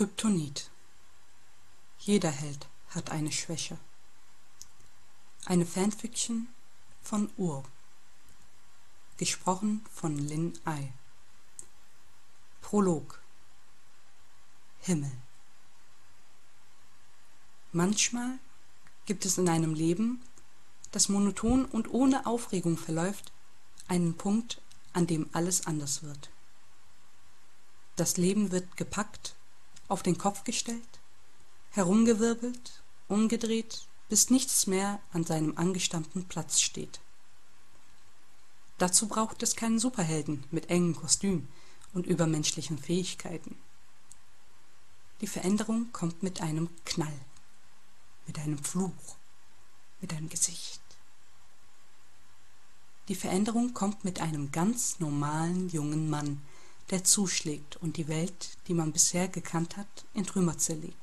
Kryptonit. Jeder Held hat eine Schwäche. Eine Fanfiction von Ur. Gesprochen von Lin Ai. Prolog. Himmel. Manchmal gibt es in einem Leben, das monoton und ohne Aufregung verläuft, einen Punkt, an dem alles anders wird. Das Leben wird gepackt, auf den Kopf gestellt, herumgewirbelt, umgedreht, bis nichts mehr an seinem angestammten Platz steht. Dazu braucht es keinen Superhelden mit engen Kostüm und übermenschlichen Fähigkeiten. Die Veränderung kommt mit einem Knall, mit einem Fluch, mit einem Gesicht. Die Veränderung kommt mit einem ganz normalen jungen Mann, der zuschlägt und die Welt, die man bisher gekannt hat, in Trümmer zerlegt.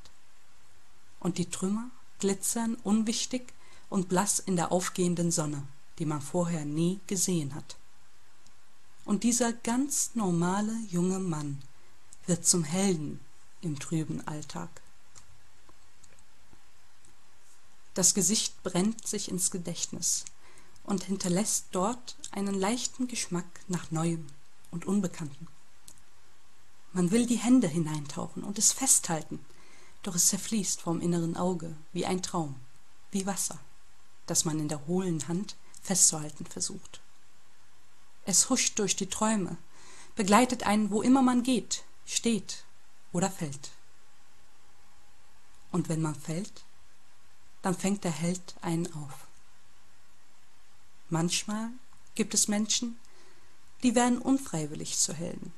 Und die Trümmer glitzern unwichtig und blass in der aufgehenden Sonne, die man vorher nie gesehen hat. Und dieser ganz normale junge Mann wird zum Helden im trüben Alltag. Das Gesicht brennt sich ins Gedächtnis und hinterlässt dort einen leichten Geschmack nach Neuem und Unbekanntem. Man will die Hände hineintauchen und es festhalten, doch es zerfließt vom inneren Auge wie ein Traum, wie Wasser, das man in der hohlen Hand festzuhalten versucht. Es huscht durch die Träume, begleitet einen, wo immer man geht, steht oder fällt. Und wenn man fällt, dann fängt der Held einen auf. Manchmal gibt es Menschen, die werden unfreiwillig zu Helden.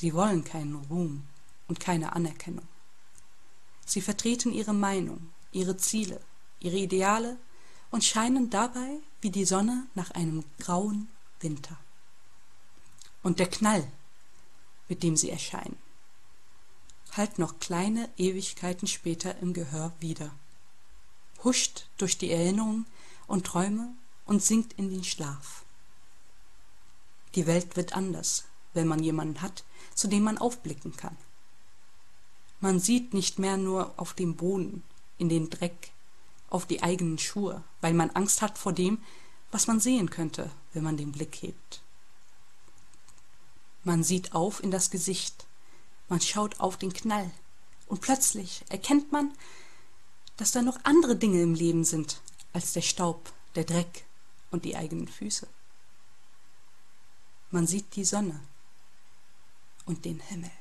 Sie wollen keinen Ruhm und keine Anerkennung. Sie vertreten ihre Meinung, ihre Ziele, ihre Ideale und scheinen dabei wie die Sonne nach einem grauen Winter. Und der Knall, mit dem sie erscheinen, hallt noch kleine Ewigkeiten später im Gehör wieder, huscht durch die Erinnerungen und Träume und sinkt in den Schlaf. Die Welt wird anders, wenn man jemanden hat, zu dem man aufblicken kann. Man sieht nicht mehr nur auf dem Boden, in den Dreck, auf die eigenen Schuhe, weil man Angst hat vor dem, was man sehen könnte, wenn man den Blick hebt. Man sieht auf in das Gesicht, man schaut auf den Knall, und plötzlich erkennt man, dass da noch andere Dinge im Leben sind als der Staub, der Dreck und die eigenen Füße. Man sieht die Sonne und den Himmel.